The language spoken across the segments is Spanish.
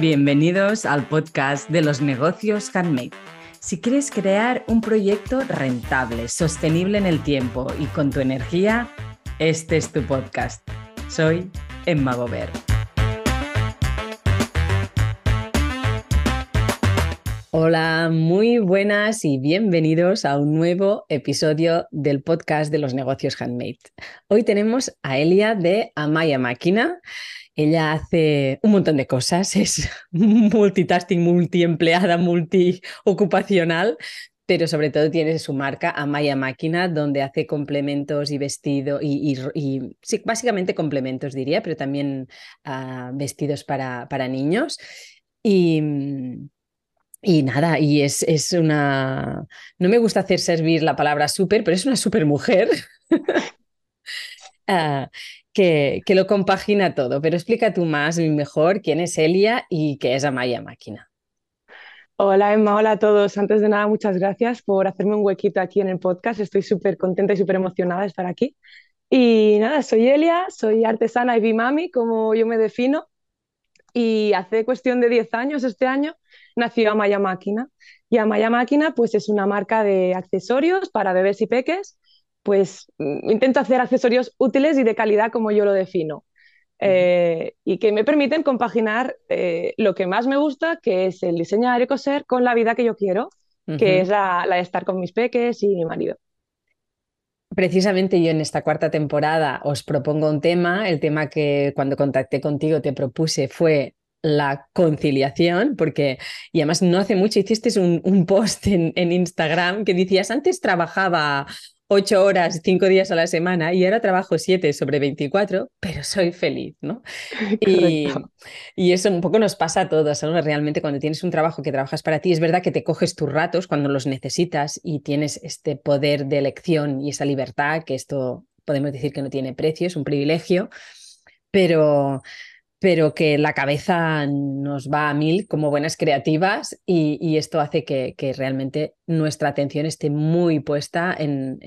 Bienvenidos al podcast de los negocios handmade. Si quieres crear un proyecto rentable, sostenible en el tiempo y con tu energía, este es tu podcast. Soy Emma Gober. Hola, muy buenas y bienvenidos a un nuevo episodio del podcast de los negocios handmade. Hoy tenemos a Elia de Amaya Máquina. Ella hace un montón de cosas, es multitasking, multiempleada, multiocupacional, pero sobre todo tiene su marca Amaya Máquina, donde hace complementos y vestido, y, sí, básicamente complementos diría, pero también uh, vestidos para, para niños. Y, y nada, y es, es, una. No me gusta hacer servir la palabra súper, pero es una súper mujer. uh, que, que, lo compagina todo. Pero explica tú más y mejor quién es Elia y qué es Amaya Máquina. Hola Emma, hola a todos. Antes de nada, muchas gracias por hacerme un huequito aquí en el podcast. Estoy súper contenta y súper emocionada de estar aquí. Y nada, soy Elia, soy artesana y bimami, como yo me defino. Y hace cuestión de 10 años, este año, nació Amaya Máquina. Y Amaya Máquina pues es una marca de accesorios para bebés y peques. Pues mm, intento hacer accesorios útiles y de calidad como yo lo defino. Eh, y que me permiten compaginar eh, lo que más me gusta, que es el diseñar y coser, con la vida que yo quiero, que es la, la de estar con mis peques y mi marido. Precisamente yo en esta cuarta temporada os propongo un tema. El tema que cuando contacté contigo te propuse fue la conciliación, porque, y además no hace mucho hiciste un, un post en, en, Instagram que decías, antes trabajaba ocho horas, cinco días a la semana y ahora trabajo siete sobre 24, pero soy feliz, ¿no? Y, y, eso un poco nos pasa a todos, ¿no? Realmente cuando tienes un trabajo que trabajas para ti, es verdad que te coges tus ratos cuando los necesitas y tienes este poder de elección y esa libertad, que esto podemos decir que no tiene precio, es un privilegio, pero pero que la cabeza nos va a mil como buenas creativas y, esto hace que, realmente nuestra atención esté muy puesta en,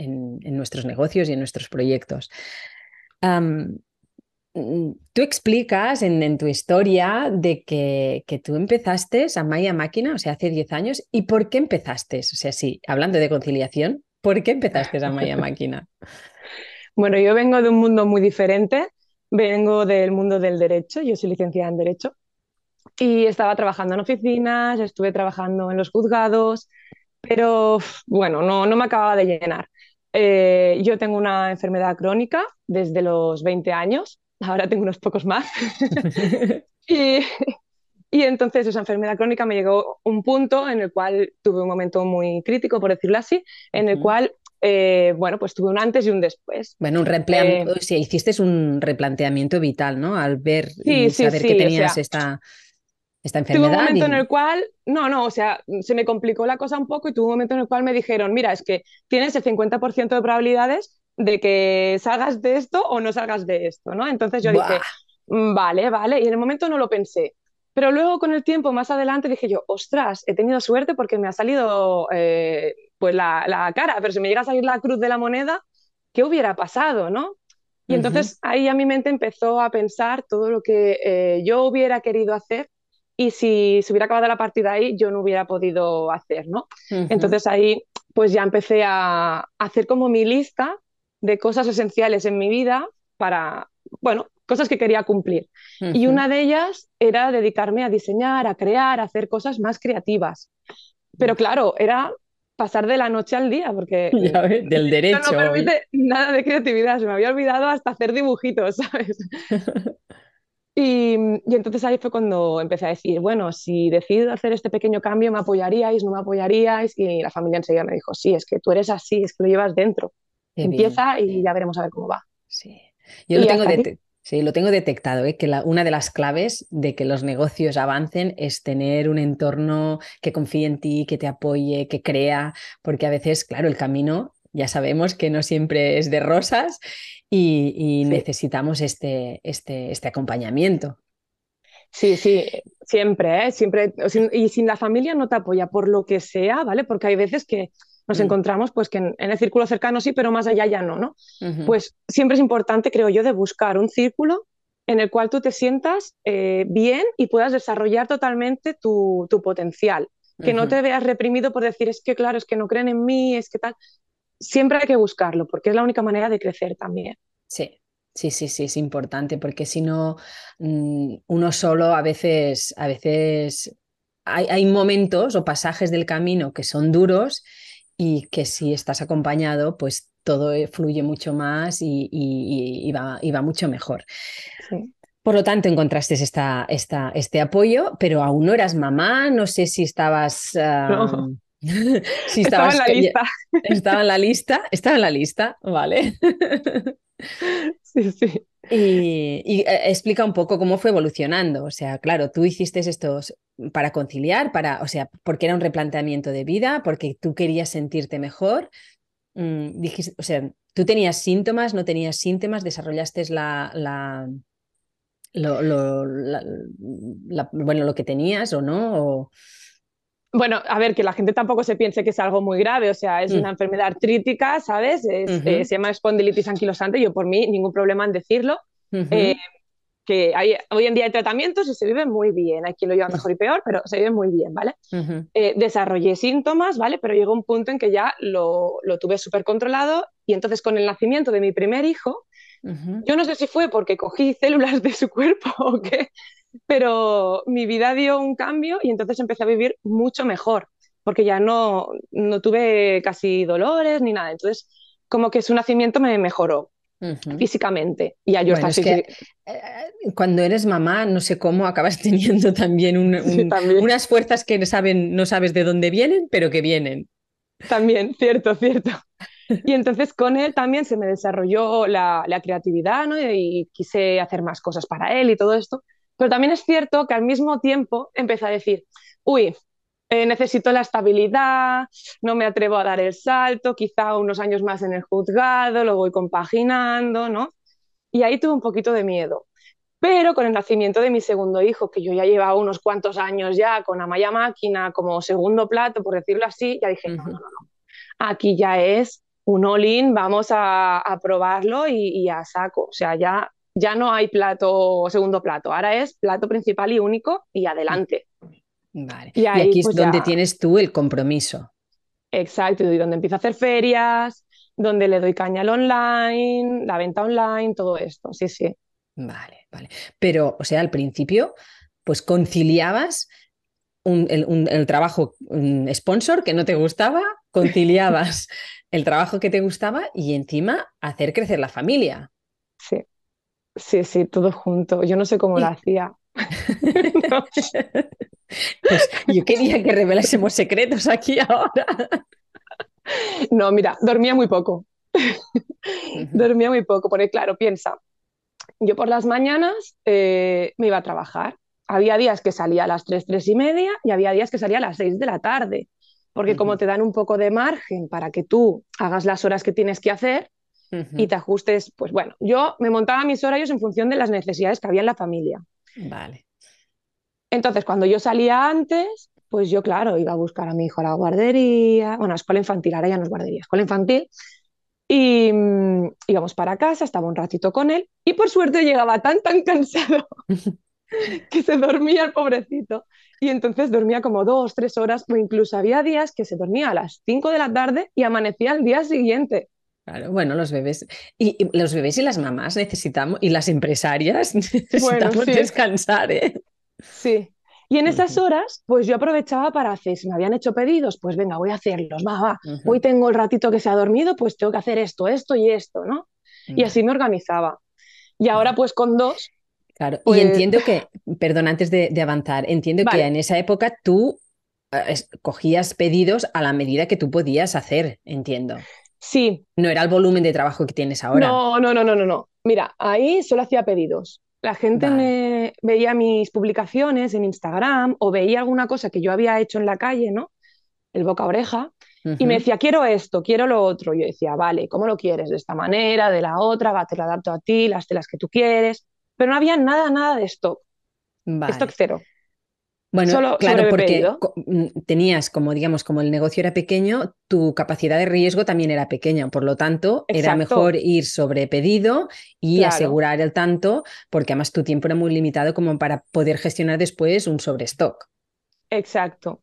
nuestros negocios y en nuestros proyectos. Mm, tú explicas en, tu historia de que, que, tú empezaste a Maya Máquina, o sea, hace 10 años, ¿y por qué empezaste? O sea, sí, hablando de conciliación, ¿por qué empezaste a Maya Máquina? Bueno, yo vengo de un mundo muy diferente Vengo del mundo del derecho, yo soy licenciada en derecho y estaba trabajando en oficinas, estuve trabajando en los juzgados, pero bueno, no, no me acababa de llenar. Eh, yo tengo una enfermedad crónica desde los 20 años, ahora tengo unos pocos más. y, y entonces esa enfermedad crónica me llegó un punto en el cual tuve un momento muy crítico, por decirlo así, en el cual eh, bueno, pues tuve un antes y un después. Bueno, un replanteamiento, eh, hiciste un replanteamiento vital, ¿no? Al ver y saber que tenías esta, esta enfermedad. Tuve un momento en el cual, no, no, o sea, se me complicó la cosa un poco y tuve un momento en el cual me dijeron, mira, es que tienes el 50% de probabilidades de que salgas de esto o no salgas de esto, ¿no? Entonces yo dije, mm, vale, vale, y en el momento no lo pensé. Pero luego con el tiempo, más adelante, dije yo, ostras, he tenido suerte porque me ha salido eh, pues la, cara, pero si me llega a salir la cruz de la moneda, ¿qué hubiera pasado, no? Y entonces ahí a mi mente empezó a pensar todo lo que eh, yo hubiera querido hacer y si se hubiera acabado la partida ahí, yo no hubiera podido hacer, ¿no? Entonces ahí pues ya empecé a hacer como mi lista de cosas esenciales en mi vida para, bueno, cosas que quería cumplir. Y una de ellas era dedicarme a diseñar, a crear, a hacer cosas más creativas. Pero claro, era pasar de la noche al día, porque del derecho. No, permite nada de creatividad, se me había olvidado hasta hacer dibujitos, ¿sabes? y, y, entonces ahí fue cuando empecé a decir, bueno, si decido hacer este pequeño cambio, ¿me apoyaríais? ¿No me apoyaríais? Y la familia enseguida me dijo, sí, es que tú eres así, es que lo llevas dentro. Empieza y ya veremos a ver cómo va. Sí. Yo lo tengo, de, Sí, lo tengo detectado, ¿eh? que una de las claves de que los negocios avancen es tener un entorno que confíe en ti, que te apoye, que crea, porque a veces, claro, el camino ya sabemos que no siempre es de rosas y, necesitamos este, este, este acompañamiento. Sí, sí, siempre, ¿eh? siempre. Y sin la familia no te apoya por lo que sea, ¿vale? Porque hay veces que nos mm. encontramos pues que en, el círculo cercano sí, pero más allá ya no, ¿no? Pues siempre es importante, creo yo, de buscar un círculo en el cual tú te sientas eh, bien y puedas desarrollar totalmente tu, potencial. Que no te veas reprimido por decir, es que claro, es que no creen en mí, es que tal. Siempre hay que buscarlo, porque es la única manera de crecer también. Sí, sí, sí, sí, es importante, porque si no, mm, uno solo a veces, a veces hay, hay momentos o pasajes del camino que son duros y que si estás acompañado, pues todo eh, fluye mucho más y, va, mucho mejor. Por lo tanto, encontraste esta, esta, este apoyo, pero aún no eras mamá, no sé si estabas... si estaba en la lista. Estaba en la lista, estaba en la lista, vale. sí, sí. Y, eh, explica un poco cómo fue evolucionando. O sea, claro, tú hiciste esto para conciliar, para, o sea, porque era un replanteamiento de vida, porque tú querías sentirte mejor. Mm, dijiste, o sea, tú tenías síntomas, no tenías síntomas, desarrollaste la, la, lo, bueno, lo que tenías o no. Bueno, a ver, que la gente tampoco se piense que es algo muy grave, o sea, es mm. una enfermedad artrítica, ¿sabes? Eh, se llama espondilitis anquilosante, yo por mí ningún problema en decirlo. Eh, que hay, hoy en día hay tratamientos y se vive muy bien. Hay quien lo lleva mejor y peor, pero se vive muy bien, ¿vale? Eh, desarrollé síntomas, ¿vale? Pero llegó un punto en que ya lo, lo tuve súper controlado y entonces con el nacimiento de mi primer hijo, yo no sé si fue porque cogí células de su cuerpo o qué, pero mi vida dio un cambio y entonces empecé a vivir mucho mejor, porque ya no, no tuve casi dolores ni nada. Entonces, como que su nacimiento me mejoró físicamente. Y yo eh, cuando eres mamá, no sé cómo, acabas teniendo también, unas fuerzas que saben, no sabes de dónde vienen, pero que vienen. También, cierto, cierto. Y entonces con él también se me desarrolló la, creatividad ¿no? y, quise hacer más cosas para él y todo esto. Pero también es cierto que al mismo tiempo empecé a decir, uy, eh, necesito la estabilidad, no me atrevo a dar el salto, quizá unos años más en el juzgado, lo voy compaginando, ¿no? Y ahí tuve un poquito de miedo. Pero con el nacimiento de mi segundo hijo, que yo ya llevaba unos cuantos años ya con Amaya Máquina como segundo plato, por decirlo así, ya dije, no, no, no, aquí ya es un all-in, vamos a, probarlo y, y, a saco. O sea, ya, ya no hay plato, segundo plato, ahora es plato principal y único y adelante. Vale. Y, aquí es pues donde tienes tú el compromiso. Exacto, y donde empiezo a hacer ferias, donde le doy caña al online, la venta online, todo esto, sí, sí. Vale, vale. Pero, o sea, al principio, pues conciliabas el, trabajo sponsor que no te gustaba, conciliabas el trabajo que te gustaba y encima hacer crecer la familia. Sí, sí, sí, todo junto. Yo no sé cómo lo hacía. Pues yo quería que revelásemos secretos aquí ahora. No, mira, dormía muy poco. Dormía muy poco, porque claro, piensa, yo por las mañanas eh, me iba a trabajar. Había días que salía a las 3, 3 y media y había días que salía a las 6 de la tarde, porque como te dan un poco de margen para que tú hagas las horas que tienes que hacer y te ajustes, pues bueno, yo me montaba mis horarios en función de las necesidades que había en la familia. Vale. Entonces, cuando yo salía antes, pues yo, claro, iba a buscar a mi hijo a la guardería, bueno, a escuela infantil, ahora ya no es guardería, escuela infantil, y mm, íbamos para casa, estaba un ratito con él, y por suerte llegaba tan, tan cansado que se dormía el pobrecito. Y entonces dormía como dos, tres horas, o incluso había días que se dormía a las cinco de la tarde y amanecía al día siguiente. Claro, bueno, los bebés y, los bebés y las mamás necesitamos y las empresarias necesitamos descansar, ¿eh? Sí. Y en esas horas, pues yo aprovechaba para hacer, si me habían hecho pedidos, pues venga, voy a hacerlos, va, va. Hoy tengo el ratito que se ha dormido, pues tengo que hacer esto, esto y esto, ¿no? Y así me organizaba. Y ahora, pues con dos. Claro, y pues entiendo que, perdón, antes de, avanzar, entiendo que en esa época tú eh, cogías pedidos a la medida que tú podías hacer, entiendo. Sí. No era el volumen de trabajo que tienes ahora. No, no, no, no, no. no. Mira, ahí solo hacía pedidos. La gente me veía mis publicaciones en Instagram o veía alguna cosa que yo había hecho en la calle, ¿no? El boca oreja. Y me decía, quiero esto, quiero lo otro. Yo decía, vale, ¿cómo lo quieres? De esta manera, de la otra, va, te lo adapto a ti, las telas que tú quieres. Pero no había nada, nada de stock. Stock cero. Bueno, claro, porque mm, tenías como, digamos, como el negocio era pequeño, tu capacidad de riesgo también era pequeña. Por lo tanto, era mejor ir sobre pedido y asegurar el tanto, porque además tu tiempo era muy limitado como para poder gestionar después un sobrestock. Exacto.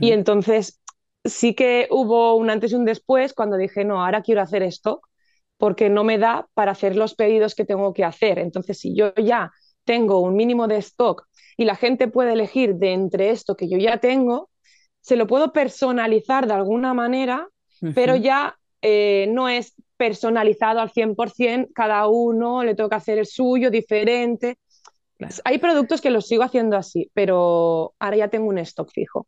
Y entonces sí que hubo un antes y un después cuando dije, no, ahora quiero hacer stock porque no me da para hacer los pedidos que tengo que hacer. Entonces, si yo ya tengo un mínimo de stock y la gente puede elegir de entre esto que yo ya tengo, se lo puedo personalizar de alguna manera, pero ya eh, no es personalizado al 100%, cada uno le toca hacer el suyo diferente. Hay productos que los sigo haciendo así, pero ahora ya tengo un stock fijo.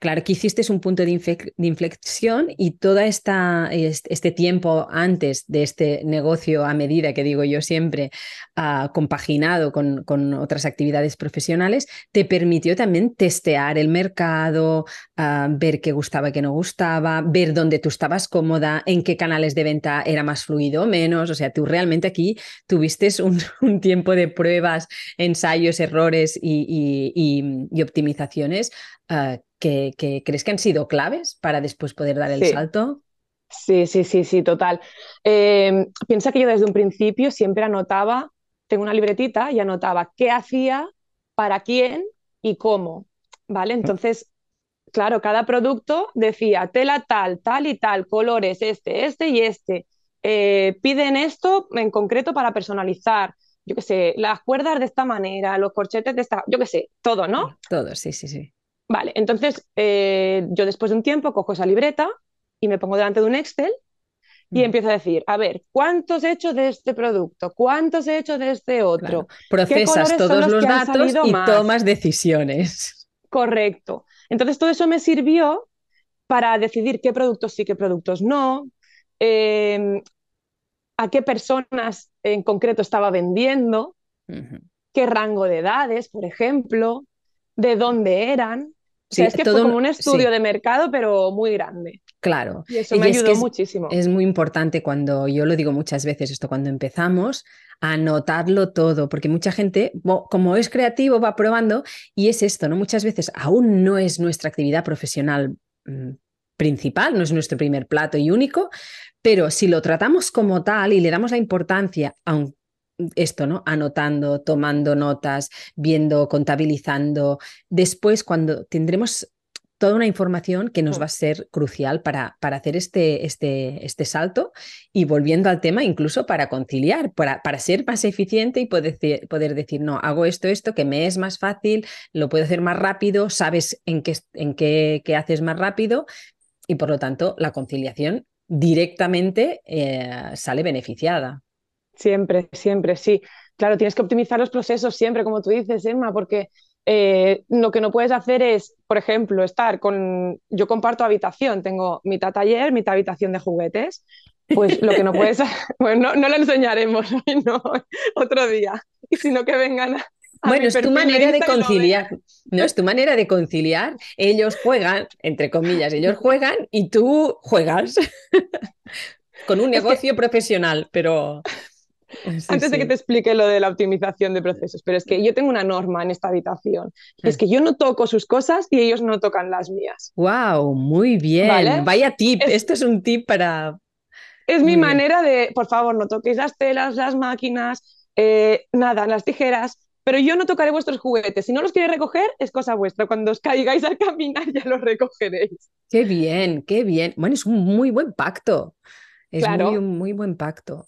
Claro. que hiciste un punto de, inflexión y todo este, tiempo antes de este negocio a medida, que digo yo siempre, ah, compaginado con, otras actividades profesionales, te permitió también testear el mercado, ah, ver qué gustaba, qué no gustaba, ver dónde tú estabas cómoda, en qué canales de venta era más fluido o menos. O sea, tú realmente aquí tuviste un, tiempo de pruebas, ensayos, errores y, optimizaciones ah, que, crees que han sido claves para después poder dar el salto? Sí, sí, sí, sí, total. Em, piensa que yo desde un principio siempre anotaba, tengo una libretita y anotaba qué hacía, para quién y cómo, ¿vale? Entonces, claro, cada producto decía tela tal, tal y tal, colores este, este y este. Eh, piden esto en concreto para personalizar, yo qué sé, las cuerdas de esta manera, los corchetes de esta, yo qué sé, todo, ¿no? Todo, sí, sí, sí. Vale, entonces eh, yo después de un tiempo cojo esa libreta y me pongo delante de un Excel y mm. empiezo a decir, a ver, ¿cuántos he hecho de este producto? ¿Cuántos he hecho de este otro? Procesas todos los, datos y tomas decisiones. Correcto. Entonces todo eso me sirvió para decidir qué productos sí, qué productos no, em, a qué personas en concreto estaba vendiendo, qué rango de edades, por ejemplo, de dónde eran es que todo, fue como un estudio de mercado, pero muy grande. Claro. Y eso me ayudó muchísimo. Es muy importante cuando, yo lo digo muchas veces, esto cuando empezamos, anotarlo todo, porque mucha gente, como es creativo, va probando y es esto, ¿no? Muchas veces aún no es nuestra actividad profesional mm, principal, no es nuestro primer plato y único, pero si lo tratamos como tal y le damos la importancia, aunque esto, ¿no? Anotando, tomando notas, viendo, contabilizando. Después, cuando tendremos toda una información que nos mm. va a ser crucial para, para hacer este, este, este salto y volviendo al tema, incluso para conciliar, para, para ser más eficiente y poder, poder decir, no, hago esto, esto, que me es más fácil, lo puedo hacer más rápido, sabes en qué, en qué, qué haces más rápido y por lo tanto la conciliación directamente eh, sale beneficiada. Siempre, siempre, sí. Claro, tienes que optimizar los procesos siempre, como tú dices, Emma, porque eh, lo que no puedes hacer es, por ejemplo, estar con. Yo comparto habitación, tengo mitad taller, mitad habitación de juguetes. Pues lo que no puedes. Bueno, no, lo enseñaremos hoy, no, otro día. Sino que vengan a, bueno, es tu manera de conciliar, ¿no? Es tu manera de conciliar. Ellos juegan, entre comillas, ellos juegan y tú juegas con un negocio profesional, pero antes de que te explique lo de la optimización de procesos, pero es que yo tengo una norma en esta habitación, es que yo no toco sus cosas y ellos no tocan las mías. ¡Wow! Muy bien. Vaya tip. Esto es un tip para. Es mi manera de, por favor, no toquéis las telas, las máquinas, eh, nada, las tijeras, pero yo no tocaré vuestros juguetes. Si no los queréis recoger, es cosa vuestra. Cuando os caigáis al caminar, ya los recogeréis. Qué bien, qué bien. Bueno, es un muy buen pacto. Es muy, un muy buen pacto.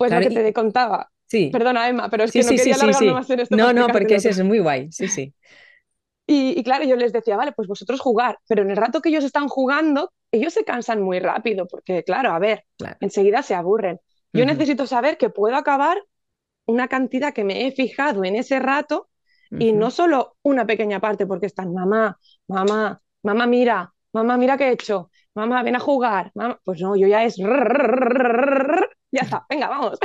Pues lo que te contaba. Sí. Perdona, Emma, pero es que no quería alargarme más en esto. No, no, porque ese es muy guay, sí, sí. Y, claro, yo les decía, vale, pues vosotros jugar, pero en el rato que ellos están jugando, ellos se cansan muy rápido, porque claro, a ver, enseguida se aburren. Yo necesito saber que puedo acabar una cantidad que me he fijado en ese rato y no solo una pequeña parte, porque están, mamá, mamá, mamá, mira, mamá, mira qué he hecho, mamá, ven a jugar, pues no, yo ya es ya está, venga, vamos.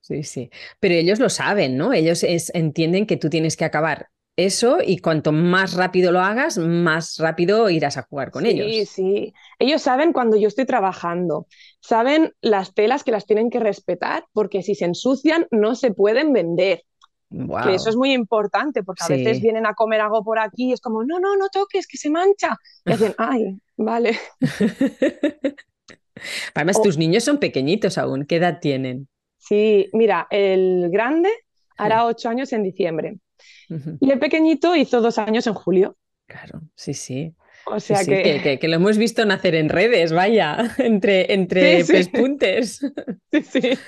Sí, sí. Pero ellos lo saben, ¿no? Ellos entienden que tú tienes que acabar eso y cuanto más rápido lo hagas, más rápido irás a jugar con ellos. Sí, sí. Ellos saben cuando yo estoy trabajando, saben las telas que las tienen que respetar porque si se ensucian no se pueden vender. Que eso es muy importante, porque a veces vienen a comer algo por aquí y es como, no, no, no toques, que se mancha. Y dicen, ay, vale. Además, tus niños son pequeñitos aún. ¿Qué edad tienen? Sí, mira, el grande hará ocho años en diciembre. Y el pequeñito hizo dos años en julio. Claro, sí, sí. O sea que... que... lo hemos visto nacer en redes, vaya, entre, entre pespuntes. Sí, sí.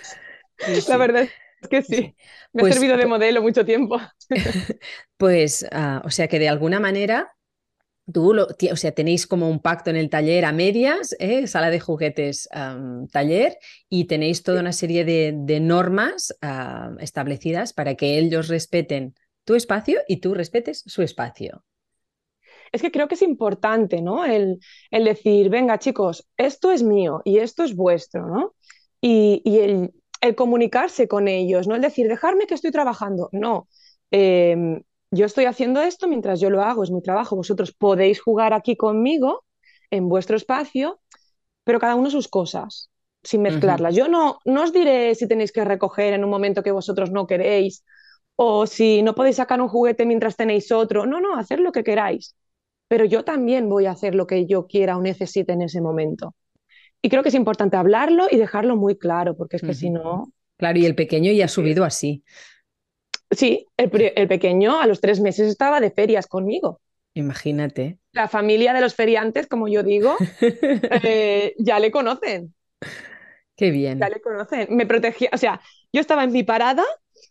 La verdad es que sí. Me ha pues servido de modelo mucho tiempo. Pues, ah, o sea que de alguna manera tú, o sea, tenéis como un pacto en el taller a medias, ¿eh? sala de juguetes, taller, y tenéis toda una serie de, normas ah, establecidas para que ellos respeten tu espacio y tú respetes su espacio. Es que creo que es importante, ¿no? El, decir, venga chicos, esto es mío y esto es vuestro, ¿no? Y, el, el, comunicarse con ellos, no el decir, dejarme que estoy trabajando, no. Em, yo estoy haciendo esto mientras yo lo hago, es mi trabajo, vosotros podéis jugar aquí conmigo en vuestro espacio, pero cada uno sus cosas, sin mezclarlas. Yo no, no os diré si tenéis que recoger en un momento que vosotros no queréis o si no podéis sacar un juguete mientras tenéis otro. No, no, hacer lo que queráis. Pero yo también voy a hacer lo que yo quiera o necesite en ese momento. Y creo que es importante hablarlo y dejarlo muy claro, porque es que si no... Claro, y el pequeño ya ha subido así. Sí, el, pequeño a los tres meses estaba de ferias conmigo. Imagínate. La familia de los feriantes, como yo digo, eh, ya le conocen. Qué bien. Ya le conocen. Me protegía, o sea, yo estaba en mi parada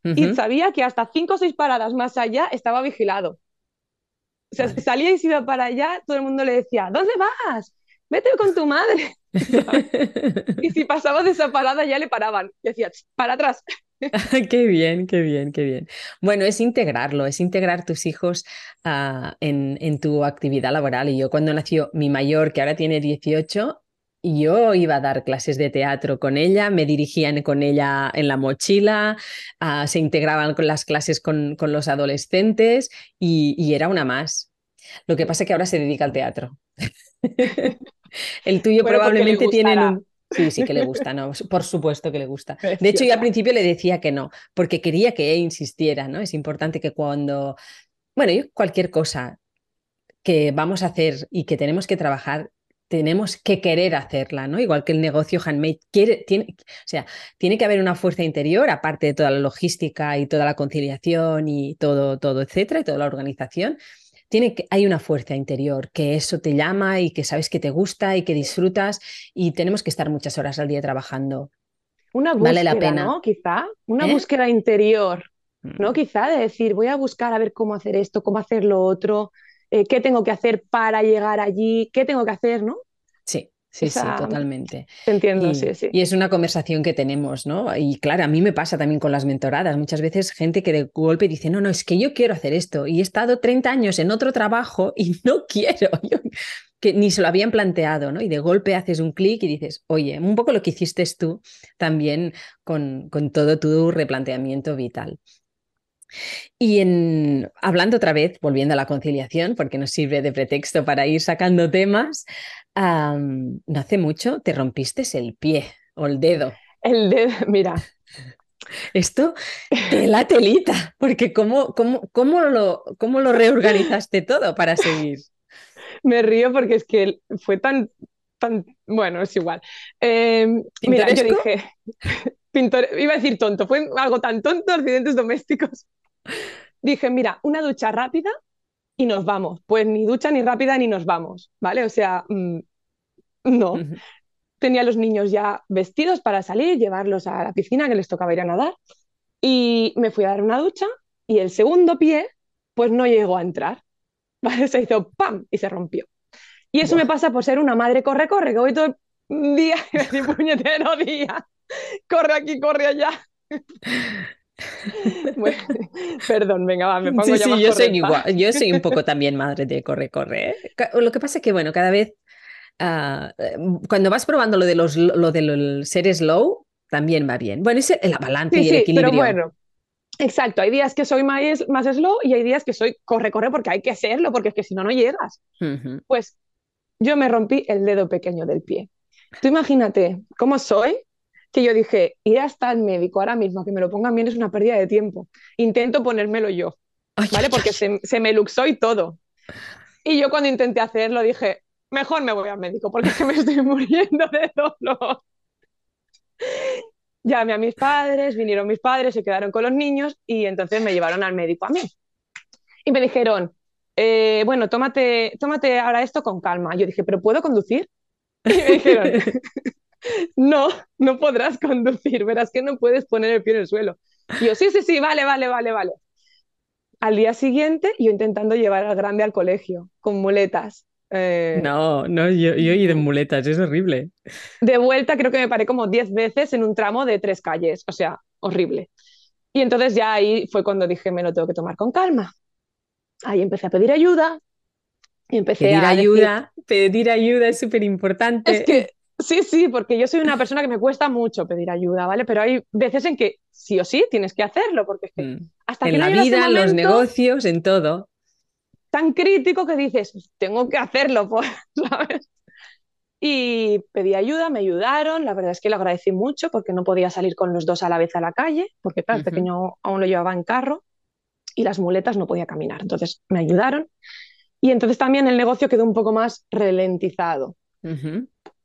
y sabía que hasta cinco o seis paradas más allá estaba vigilado. O sea, salía y se iba para allá, todo el mundo le decía, ¿dónde vas? Vete con tu madre. y si pasaba de esa parada ya le paraban. Decía, para atrás. qué bien, qué bien, qué bien. Bueno, es integrarlo, es integrar tus hijos ah, en, en, tu actividad laboral. Y yo cuando nació mi mayor, que ahora tiene 18, yo iba a dar clases de teatro con ella, me dirigían con ella en la mochila, ah, se integraban con las clases con, con los adolescentes y, y, era una más. Lo que pasa es que ahora se dedica al teatro. El tuyo probablemente tiene un Sí, sí que le gusta, ¿no? Por supuesto que le gusta. De hecho, yo al principio le decía que no, porque quería que insistiera, ¿no? Es importante que cuando, bueno, cualquier cosa que vamos a hacer y que tenemos que trabajar, tenemos que querer hacerla, ¿no? Igual que el negocio handmade quiere, tiene, o sea, tiene que haber una fuerza interior, aparte de toda la logística y toda la conciliación y todo, todo, etcétera, y toda la organización, que, hay una fuerza interior, que eso te llama y que sabes que te gusta y que disfrutas y tenemos que estar muchas horas al día trabajando. Una búsqueda, vale la pena. ¿no? Quizá, una ¿Eh? búsqueda interior, ¿no? Mm. Quizá de decir, voy a buscar a ver cómo hacer esto, cómo hacer lo otro, eh, qué tengo que hacer para llegar allí, qué tengo que hacer, ¿no? Sí. Sí, sí, totalmente. entiendo, y, sí, sí. Y es una conversación que tenemos, ¿no? Y claro, a mí me pasa también con las mentoradas. Muchas veces gente que de golpe dice, no, no, es que yo quiero hacer esto y he estado 30 años en otro trabajo y no quiero. que ni se lo habían planteado, ¿no? Y de golpe haces un clic y dices, oye, un poco lo que hiciste tú también con, con todo tu replanteamiento vital. Y en, hablando otra vez, volviendo a la conciliación, porque nos sirve de pretexto para ir sacando temas, no hace mucho te rompiste el pie o el dedo. El dedo, mira. Esto de la telita, porque ¿cómo, cómo, cómo, lo, ¿cómo lo reorganizaste todo para seguir? Me río porque es que fue tan, tan bueno, es igual. Em, mira, yo dije, pintor, iba a decir tonto, fue algo tan tonto, accidentes domésticos. Dije, mira, una ducha rápida y nos vamos. Pues ni ducha ni rápida ni nos vamos, ¿vale? O sea, mm, no. Tenía a los niños ya vestidos para salir, llevarlos a la piscina que les tocaba ir a nadar. Y me fui a dar una ducha y el segundo pie, pues no llegó a entrar. ¿Vale? Se hizo ¡pam! y se rompió. Y eso me pasa por ser una madre corre, corre, que voy todo el día, y puñetero día. Corre aquí, corre allá. perdón, venga, va, me pongo sí, sí, yo soy igual, yo soy un poco también madre de corre, corre. ¿eh? Lo que pasa es que, bueno, cada vez ah, cuando vas probando lo de los lo del ser slow, también va bien. Bueno, es el balance y el equilibrio. Pero bueno, exacto, hay días que soy más, más slow y hay días que soy corre, corre porque hay que hacerlo, porque es que si no, no llegas. Pues yo me rompí el dedo pequeño del pie. Tú imagínate cómo soy que yo dije, ir hasta el médico ahora mismo, que me lo pongan bien es una pérdida de tiempo. Intento ponérmelo yo, ¿vale? Porque se, se, me luxó y todo. Y yo cuando intenté hacerlo dije, mejor me voy al médico porque me estoy muriendo de dolor. Llamé a mis padres, vinieron mis padres, se quedaron con los niños y entonces me llevaron al médico a mí. Y me dijeron, eh, bueno, tómate, tómate ahora esto con calma. Yo dije, ¿pero puedo conducir? Y me dijeron, no, no podrás conducir, verás que no puedes poner el pie en el suelo. Y yo, sí, sí, sí, vale, vale, vale, vale. Al día siguiente, yo intentando llevar al grande al colegio con muletas. Eh, no, no, yo, yo he ido en muletas, es horrible. De vuelta creo que me paré como 10 veces en un tramo de tres calles, o sea, horrible. Y entonces ya ahí fue cuando dije, me lo tengo que tomar con calma. Ahí empecé a pedir ayuda. Y empecé pedir a ayuda, pedir ayuda es súper importante. Es que sí, sí, porque yo soy una persona que me cuesta mucho pedir ayuda, ¿vale? Pero hay veces en que sí o sí tienes que hacerlo, porque es que mm. hasta en la vida, en los negocios, en todo tan crítico que dices, tengo que hacerlo, pues, ¿sabes? Y pedí ayuda, me ayudaron, la verdad es que lo agradecí mucho porque no podía salir con los dos a la vez a la calle, porque claro, el pequeño aún lo llevaba en carro y las muletas no podía caminar, entonces me ayudaron. Y entonces también el negocio quedó un poco más ralentizado.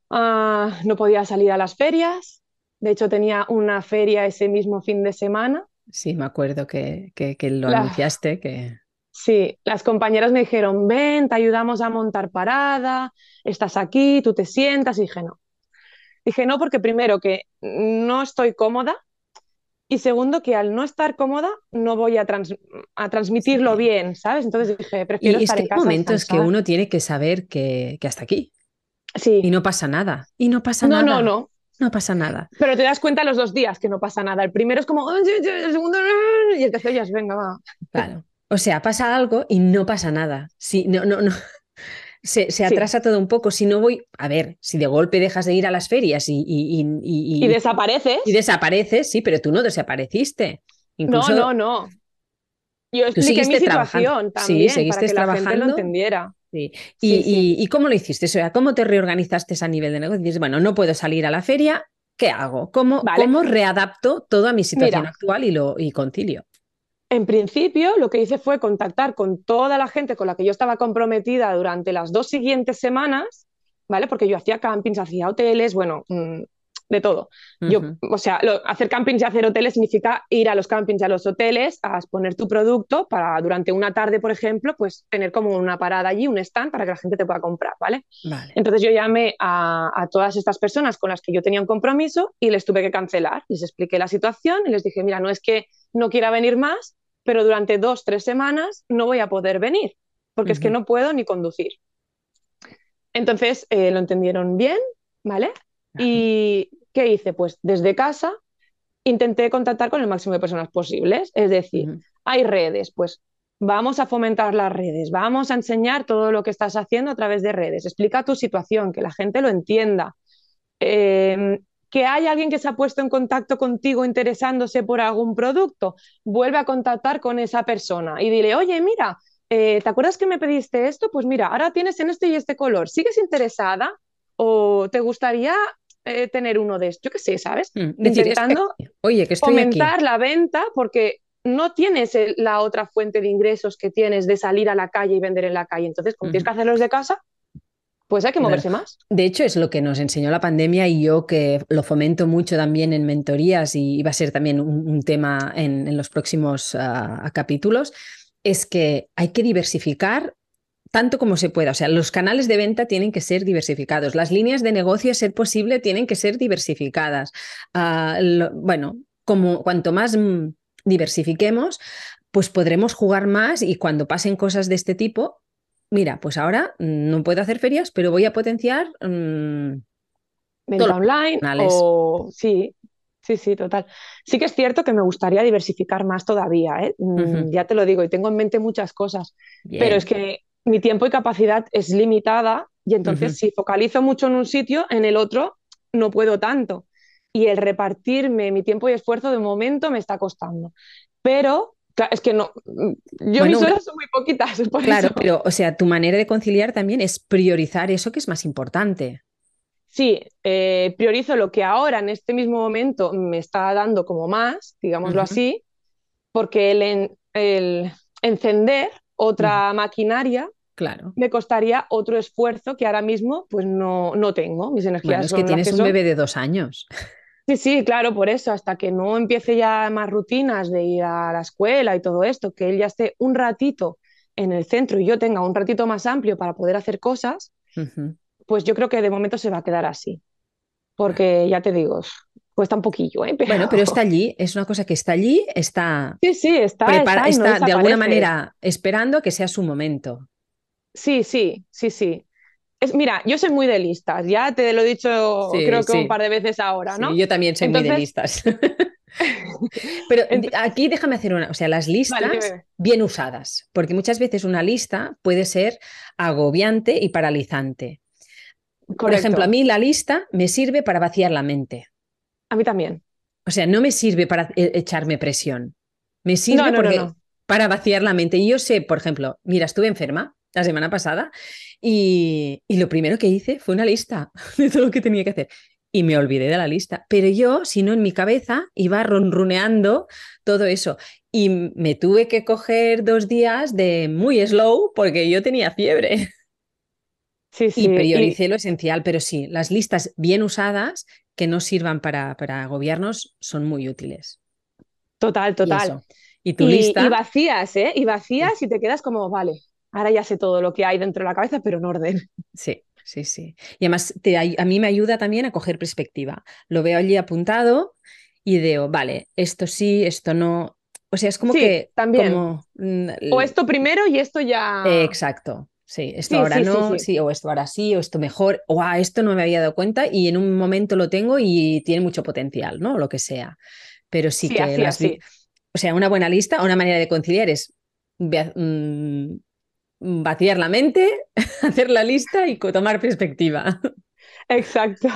Ah, no podía salir a las ferias, de hecho tenía una feria ese mismo fin de semana. Sí, me acuerdo que, que, lo anunciaste, que... Sí, las compañeras me dijeron, ven, te ayudamos a montar parada, estás aquí, tú te sientas, y dije, no. Dije, no, porque primero que no estoy cómoda y segundo que al no estar cómoda no voy a, a transmitirlo bien, ¿sabes? Entonces dije, prefiero estar en casa. Hay momentos que uno tiene que saber que, que, hasta aquí. Sí. Y no pasa nada. Y no pasa nada. No, no, no. No pasa nada. Pero te das cuenta los dos días que no pasa nada. El primero es como, el segundo, y el tercero ya es, venga, va. Claro. O sea, pasa algo y no pasa nada. Si, no, no, no. Se, se atrasa todo un poco. Si no voy, a ver, si de golpe dejas de ir a las ferias y. Y, y, y, desapareces. Y desapareces, sí, pero tú no desapareciste. no, no, no. Yo expliqué mi situación también sí, seguiste para que trabajando. la gente lo entendiera. Sí. Y, y, cómo lo hiciste? O sea, ¿cómo te reorganizaste a nivel de negocio? Dices, bueno, no puedo salir a la feria, ¿qué hago? ¿Cómo, ¿cómo readapto todo a mi situación actual y lo y concilio? En principio, lo que hice fue contactar con toda la gente con la que yo estaba comprometida durante las dos siguientes semanas, ¿vale? Porque yo hacía campings, hacía hoteles, bueno, mm, de todo. Yo, o sea, hacer campings y hacer hoteles significa ir a los campings y a los hoteles a exponer tu producto para durante una tarde, por ejemplo, pues tener como una parada allí, un stand para que la gente te pueda comprar, ¿vale? Entonces yo llamé a, a, todas estas personas con las que yo tenía un compromiso y les tuve que cancelar. Les expliqué la situación y les dije, mira, no es que no quiera venir más, pero durante dos, tres semanas no voy a poder venir, porque es que no puedo ni conducir. Entonces eh, lo entendieron bien, ¿vale? ¿Y qué hice? Pues desde casa intenté contactar con el máximo de personas posibles, es decir, hay redes, pues vamos a fomentar las redes, vamos a enseñar todo lo que estás haciendo a través de redes, explica tu situación, que la gente lo entienda. Em, que hay alguien que se ha puesto en contacto contigo interesándose por algún producto, vuelve a contactar con esa persona y dile, oye, mira, eh, ¿te acuerdas que me pediste esto? Pues mira, ahora tienes en este y este color, ¿sigues interesada o te gustaría eh, tener uno de estos? Yo qué sé, ¿sabes? Mm, Intentando oye, que estoy fomentar la venta porque no tienes la otra fuente de ingresos que tienes de salir a la calle y vender en la calle. Entonces, como tienes que hacerlos de casa, pues hay que moverse más. De hecho, es lo que nos enseñó la pandemia y yo que lo fomento mucho también en mentorías y va a ser también un, tema en, los próximos ah, capítulos, es que hay que diversificar tanto como se pueda. O sea, los canales de venta tienen que ser diversificados, las líneas de negocio, a ser posible, tienen que ser diversificadas. Ah, bueno, como cuanto más mm, diversifiquemos, pues podremos jugar más y cuando pasen cosas de este tipo, mira, pues ahora no puedo hacer ferias, pero voy a potenciar... Mmm, Venta online o... Sí, sí, sí, total. Sí que es cierto que me gustaría diversificar más todavía, ¿eh? Mm, ya te lo digo, y tengo en mente muchas cosas, pero es que mi tiempo y capacidad es limitada y entonces si focalizo mucho en un sitio, en el otro no puedo tanto. Y el repartirme mi tiempo y esfuerzo de momento me está costando. Pero es que no, yo mis horas son muy poquitas. claro, pero o sea, tu manera de conciliar también es priorizar eso que es más importante. sí, eh, priorizo lo que ahora en este mismo momento me está dando como más, digámoslo así, porque el, el encender otra maquinaria Claro. me costaría otro esfuerzo que ahora mismo pues no, no tengo. Mis energías Bueno, es que son tienes un bebé de dos años. Sí, sí, claro, por eso, hasta que no empiece ya más rutinas de ir a la escuela y todo esto, que él ya esté un ratito en el centro y yo tenga un ratito más amplio para poder hacer cosas, pues yo creo que de momento se va a quedar así. Porque ya te digo, cuesta un poquillo, ¿eh? Bueno, pero está allí, es una cosa que está allí, está, Sí, sí, está, prepara- está y no está de alguna manera esperando que sea su momento. Sí, sí, sí, sí. Es, mira, yo soy muy de listas, ya te lo he dicho Sí, creo que un par de veces ahora, ¿no? yo también soy muy de listas. Pero aquí déjame hacer una, o sea, las listas Vale, bien usadas, porque muchas veces una lista puede ser agobiante y paralizante. Por ejemplo, a mí la lista me sirve para vaciar la mente. A mí también. O sea, no me sirve para e- echarme presión. Me sirve No, no, no, porque no. para vaciar la mente. Y yo sé, por ejemplo, mira, estuve enferma la semana pasada y, y lo primero que hice fue una lista de todo lo que tenía que hacer. Y me olvidé de la lista. Pero yo, si no, en mi cabeza iba ronruneando todo eso. Y me tuve que coger dos días de muy slow porque yo tenía fiebre. Sí, sí. Y y- prioricé lo esencial, pero sí, las listas bien usadas que no sirvan para, para agobiarnos son muy útiles. Total, total. Y tu Y, lista, y vacías, ¿eh? Y vacías y te quedas como, vale, ahora ya sé todo lo que hay dentro de la cabeza, pero en orden. sí, sí, sí. Y además te a mí me ayuda también a coger perspectiva. Lo veo allí apuntado y digo, vale, esto sí, esto no. O sea, es como Sí, que... también. como, mm, O esto primero y esto ya. Eh, exacto. Sí, esto Sí, ahora sí, no, sí. o esto ahora sí, o esto mejor, o ah, esto no me había dado cuenta y en un momento lo tengo y tiene mucho potencial, ¿no? Lo que sea. Pero sí, que así, las li- así. o sea, una buena lista, una manera de conciliar es mm, vaciar la mente, hacer la lista y tomar perspectiva. Exacto.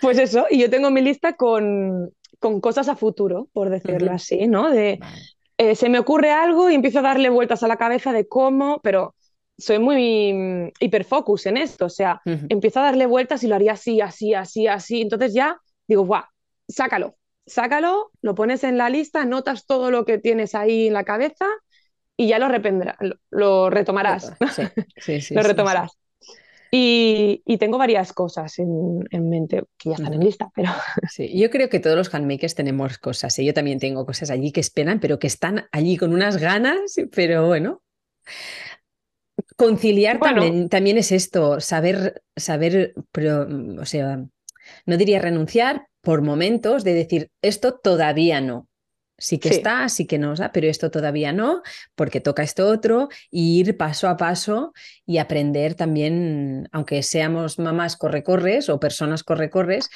Pues eso, y yo tengo mi lista con, con cosas a futuro, por decirlo así, ¿no? De Vale. eh, se me ocurre algo y empiezo a darle vueltas a la cabeza de cómo, pero soy muy mm, hiperfocus en esto, o sea, empiezo a darle vueltas y lo haría así, así, así, así. Entonces ya digo, guau, sácalo, sácalo, lo pones en la lista, notas todo lo que tienes ahí en la cabeza y ya lo, rependrá- lo, lo retomarás, Sí, sí, sí, lo retomarás. Y, y tengo varias cosas en, en mente que ya están en lista, pero sí. Sí, Yo creo que todos los handmakers tenemos cosas, y yo también tengo cosas allí que esperan, pero que están allí con unas ganas, pero bueno. Conciliar Bueno. también, también es esto, saber, saber, pero, o sea, no diría renunciar por momentos de decir, esto todavía no. Sí que Sí. está, sí que no, pero esto todavía no, porque toca esto otro, y ir paso a paso y aprender también, aunque seamos mamás corre-corres o personas corre-corres,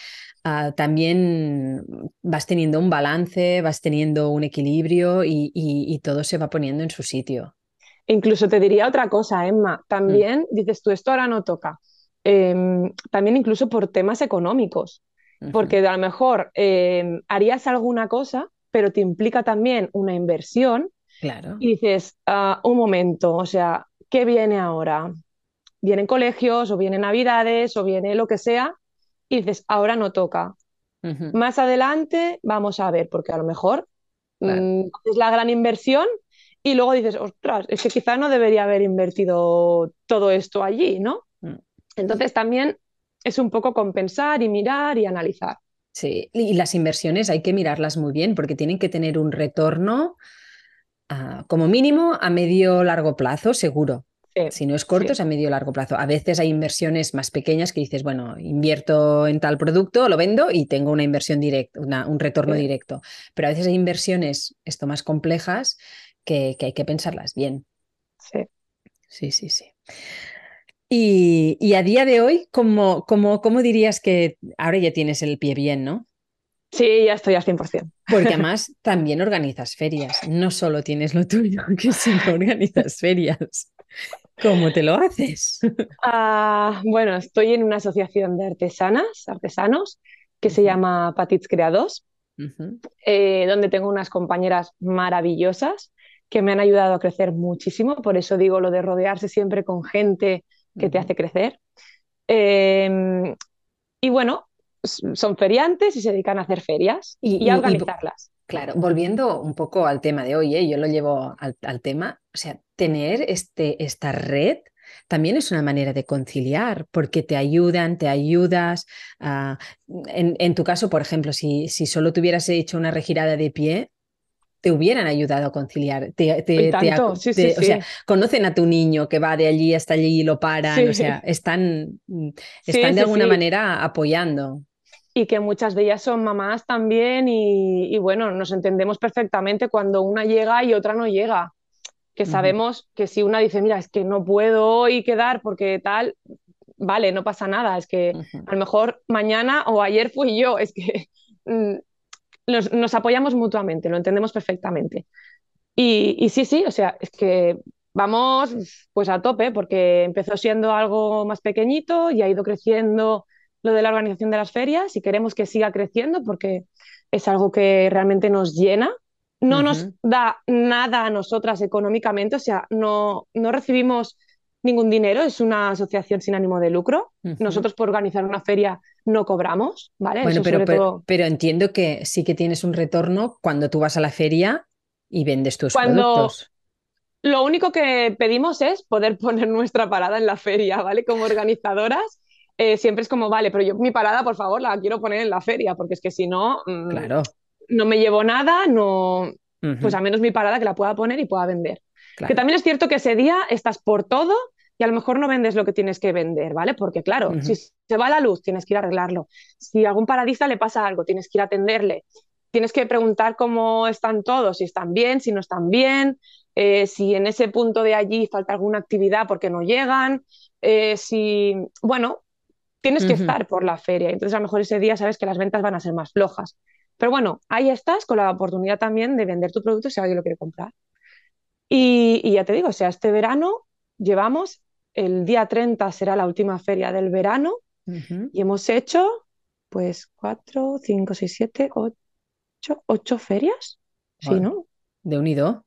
ah, también vas teniendo un balance, vas teniendo un equilibrio y, y- y todo se va poniendo en su sitio. Incluso te diría otra cosa, Emma. También dices tú, esto ahora no toca. Em, también incluso por temas económicos, porque a lo mejor em, harías alguna cosa, pero te implica también una inversión Claro. y dices, "Ah, un momento, o sea, ¿qué viene ahora? Vienen colegios o vienen navidades o viene lo que sea y dices, ahora no toca. Más adelante vamos a ver, porque a lo mejor Claro. mm, es la gran inversión y luego dices, ostras, es que quizá no debería haber invertido todo esto allí, ¿no? Mm. Entonces también es un poco compensar y mirar y analizar. Sí, y las inversiones hay que mirarlas muy bien porque tienen que tener un retorno ah, como mínimo a medio largo plazo, seguro. Sí, Si no es corto, sí. es a medio largo plazo. A veces hay inversiones más pequeñas que dices, bueno, invierto en tal producto, lo vendo y tengo una inversión directa, un retorno Sí. directo. Pero a veces hay inversiones esto más complejas que, que hay que pensarlas bien. sí. Sí, sí, sí. Y, y a día de hoy, ¿cómo, cómo, cómo dirías que ahora ya tienes el pie bien, ¿no? Sí, ya estoy al 100%. Porque además también organizas ferias, no solo tienes lo tuyo, que que organizas ferias. ¿Cómo te lo haces? Ah, bueno, estoy en una asociación de artesanas, artesanos, que se llama Patits Creados, eh, donde tengo unas compañeras maravillosas que me han ayudado a crecer muchísimo. Por eso digo lo de rodearse siempre con gente que te hace crecer. Eh, y bueno, son feriantes y se dedican a hacer ferias y, a organizarlas. claro, volviendo un poco al tema de hoy, ¿eh? yo lo llevo al, al, tema, o sea, tener este, esta red también es una manera de conciliar, porque te ayudan, te ayudas. en, tu caso, por ejemplo, si, si solo te hubieras hecho una regirada de pie, te hubieran ayudado a conciliar. Te, o sea, conocen a tu niño que va de allí hasta allí y lo paran, o sea, están, están de alguna manera apoyando. Y que muchas de ellas son mamás también y, y, bueno, nos entendemos perfectamente cuando una llega y otra no llega. Que sabemos que si una dice, mira, es que no puedo hoy quedar porque tal, vale, no pasa nada, es que a lo mejor mañana o ayer fui yo, es que mm, nos, apoyamos mutuamente, lo entendemos perfectamente. Y, sí, sí, o sea, es que vamos pues a tope porque empezó siendo algo más pequeñito y ha ido creciendo lo de la organización de las ferias y queremos que siga creciendo porque es algo que realmente nos llena no nos da nada a nosotras económicamente, o sea, no, no recibimos ningún dinero, es una asociación sin ánimo de lucro. Nosotros por organizar una feria no cobramos, ¿vale? Bueno, pero, pero, entiendo que sí que tienes un retorno cuando tú vas a la feria y vendes tus productos. Lo único que pedimos es poder poner nuestra parada en la feria, ¿vale? Como organizadoras. Eh, siempre es como, vale, pero yo mi parada, por favor, la quiero poner en la feria, porque es que si no, mm, claro no me llevo nada, no, pues a menos mi parada que la pueda poner y pueda vender. Que también es cierto que ese día estás por todo y a lo mejor no vendes lo que tienes que vender, ¿vale? Porque claro, si se va la luz, tienes que ir a arreglarlo. Si a algún paradista le pasa algo, tienes que ir a atenderle. Tienes que preguntar cómo están todos, si están bien, si no están bien, eh, si en ese punto de allí falta alguna actividad porque no llegan, eh, si, bueno, tienes que estar por la feria. Entonces a lo mejor ese día sabes que las ventas van a ser más flojas. Pero bueno, ahí estás con la oportunidad también de vender tu producto si alguien lo quiere comprar. Y, ya te digo, o sea, este verano llevamos, el día 30 será la última feria del verano y hemos hecho pues cuatro, cinco, seis, siete, ocho, ocho ferias. Sí, ¿no? De unido.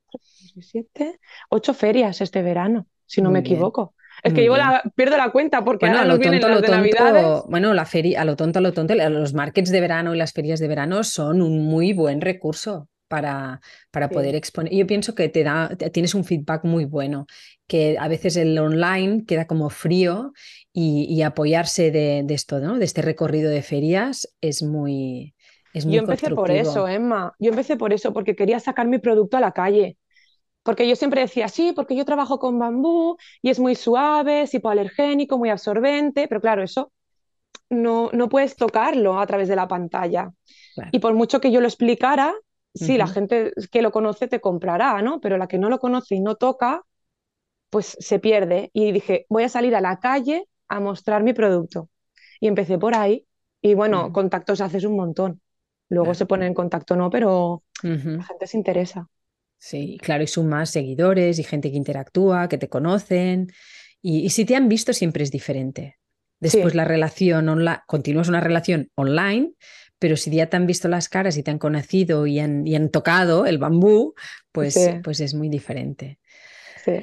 Siete, ocho ferias este verano, si no me equivoco. Es que la, pierdo la cuenta porque bueno, ahora lo tonto, lo tonto, Bueno, la feria, a lo tonto, a lo tonto, los markets de verano y las ferias de verano son un muy buen recurso para, para poder exponer. Yo pienso que te da, tienes un feedback muy bueno, que a veces el online queda como frío y, apoyarse de, esto, ¿no? De este recorrido de ferias es muy... Es muy Yo empecé por eso, Emma. Yo empecé por eso, porque quería sacar mi producto a la calle. Porque yo siempre decía, sí, porque yo trabajo con bambú y es muy suave, es hipoalergénico, muy absorbente, pero claro, eso no, no puedes tocarlo a través de la pantalla. Y por mucho que yo lo explicara, sí, la gente que lo conoce te comprará, ¿no? Pero la que no lo conoce y no toca, pues se pierde. Y dije, voy a salir a la calle a mostrar mi producto. Y empecé por ahí. Y bueno, contactos haces un montón. Luego se pone en contacto, no, pero la gente se interesa. Sí, claro, y son más seguidores y gente que interactúa, que te conocen. Y, si te han visto, siempre es diferente. Después la relación online, continúas una relación online, pero si ya te han visto las caras y te han conocido y han, y han tocado el bambú, pues, pues es muy diferente.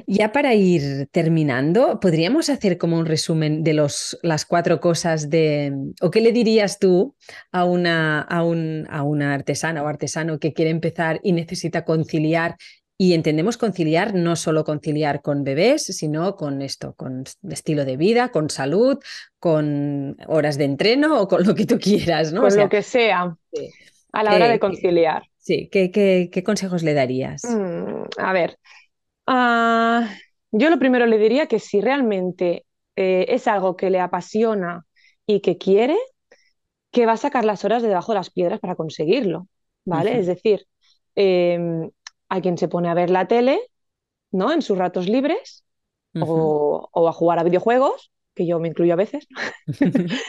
Ya para ir terminando, ¿podríamos hacer como un resumen de los, las cuatro cosas de, o qué le dirías tú a una, a, un, a una artesana o artesano que quiere empezar y necesita conciliar? Y entendemos conciliar, no solo conciliar con bebés, sino con esto, con estilo de vida, con salud, con horas de entreno o con lo que tú quieras, ¿no? Con lo que sea, a la hora de conciliar. Sí, ¿qué, qué, consejos le darías? Mm, a ver, Ah, yo lo primero le diría que si realmente eh, es algo que le apasiona y que quiere, que va a sacar las horas de debajo de las piedras para conseguirlo, ¿vale? Es decir, em, hay quien se pone a ver la tele, ¿no? En sus ratos libres o, a jugar a videojuegos, que yo me incluyo a veces.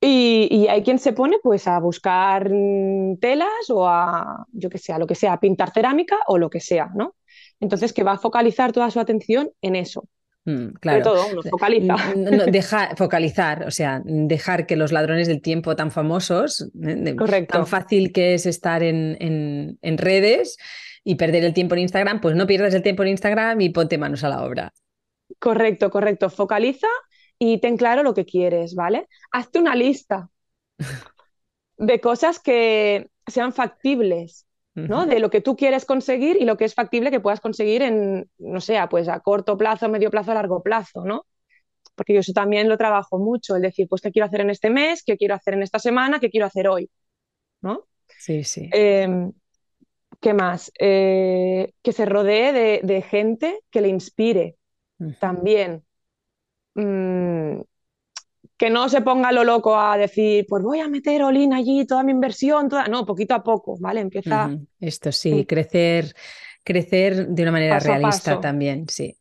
y, y, hay quien se pone pues a buscar telas o a, yo que sé, a lo que sea, a pintar cerámica o lo que sea, ¿no? Entonces, que va a focalizar toda su atención en eso. Mm, claro. todo, uno focaliza. focalizar, o sea, dejar que los ladrones del tiempo tan famosos, ¿eh? tan fácil que es estar en, en, redes y perder el tiempo en Instagram, pues no pierdas el tiempo en Instagram y ponte manos a la obra. Correcto, correcto. Focaliza y ten claro lo que quieres, ¿vale? Hazte una lista de cosas que sean factibles, ¿no? De lo que tú quieres conseguir y lo que es factible que puedas conseguir en, no sé, pues a corto plazo, medio plazo, a largo plazo, ¿no? Porque yo eso también lo trabajo mucho, el decir, pues, ¿qué quiero hacer en este mes? ¿Qué quiero hacer en esta semana? ¿Qué quiero hacer hoy? ¿No? Sí, sí. Em, ¿Qué más? Eh, que se rodee de, gente que le inspire también. Mm, que no se ponga lo loco a decir, pues voy a meter Olin allí, toda mi inversión, toda... no, poquito a poco, ¿vale? Empieza. Esto sí, crecer, crecer de una manera realista también, sí.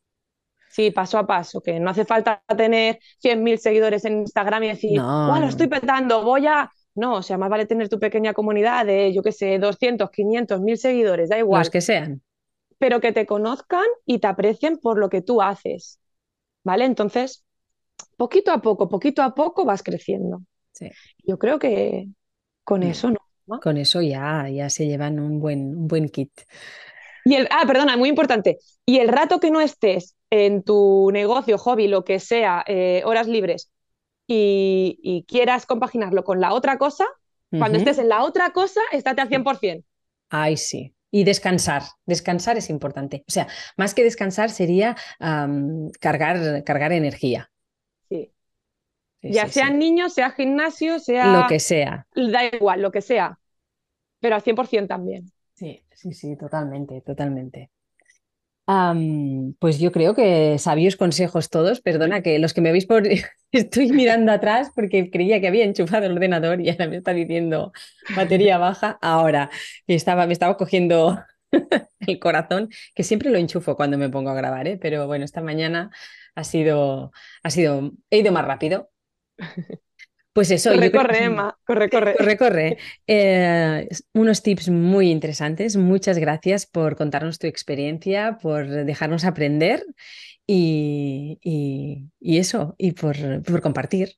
Sí, paso a paso, que no hace falta tener 100.000 seguidores en Instagram y decir, no, lo estoy petando, voy a... No, o sea, más vale tener tu pequeña comunidad de, yo qué sé, 200, 500, 1000 seguidores, da igual. Los que sean. Pero que te conozcan y te aprecien por lo que tú haces, ¿vale? Entonces, poquito a poco, poquito a poco vas creciendo. Yo creo que con mm. eso no. Con eso ya, ya se llevan un buen, un buen kit. Y el, ah, perdona, muy importante. Y el rato que no estés en tu negocio, hobby, lo que sea, eh, horas libres, y, quieras compaginarlo con la otra cosa, cuando estés en la otra cosa, estate al 100%. Ay, sí. Y descansar, descansar es importante. O sea, más que descansar sería cargar, cargar energía ya sean niños, sea gimnasio, sea... Lo que sea. Da igual, lo que sea. Pero al 100% también. Sí, sí, sí, totalmente, totalmente. pues yo creo que sabios consejos todos. Perdona que los que me veis por... Estoy mirando atrás porque creía que había enchufado el ordenador y ahora me está diciendo batería baja. Ahora estaba, me estaba cogiendo el corazón, que siempre lo enchufo cuando me pongo a grabar, ¿eh? pero bueno, esta mañana ha sido, ha sido, he ido más rápido, pues eso. Corre, corre, Emma. Corre, corre. Corre, corre. Eh, unos tips muy interesantes. Muchas gracias por contarnos tu experiencia, por dejarnos aprender y, eso, y por, compartir.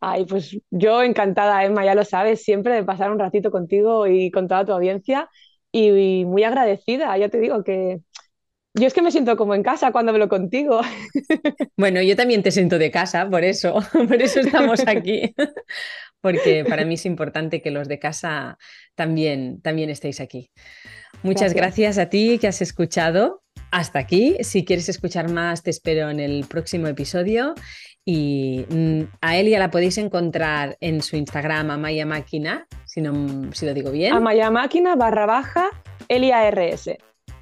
Ay, pues yo encantada, Emma, ya lo sabes, siempre de pasar un ratito contigo y con toda tu audiencia y muy agradecida. Ya te digo que yo es que me siento como en casa cuando hablo contigo. Bueno, yo también te siento de casa, por eso, por eso estamos aquí. Porque para mí es importante que los de casa también, también estéis aquí. Muchas gracias. a ti que has escuchado hasta aquí. Si quieres escuchar más, te espero en el próximo episodio. Y mm, a Elia la podéis encontrar en su Instagram, Amaya Máquina, si, no, si lo digo bien. Amaya Máquina barra baja Elia RS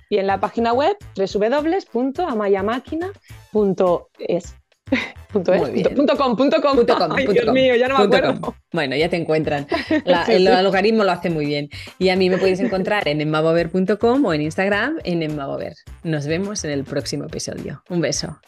y en la página web www.amayamáquina.es. Punto punto, com, punto com. Dios mío, ya no me acuerdo. Bueno, ya te encuentran. el algoritmo lo hace muy bien. Y a mí me podéis encontrar en emmabover.com o en Instagram en emmabover. Nos vemos en el próximo episodio. Un beso.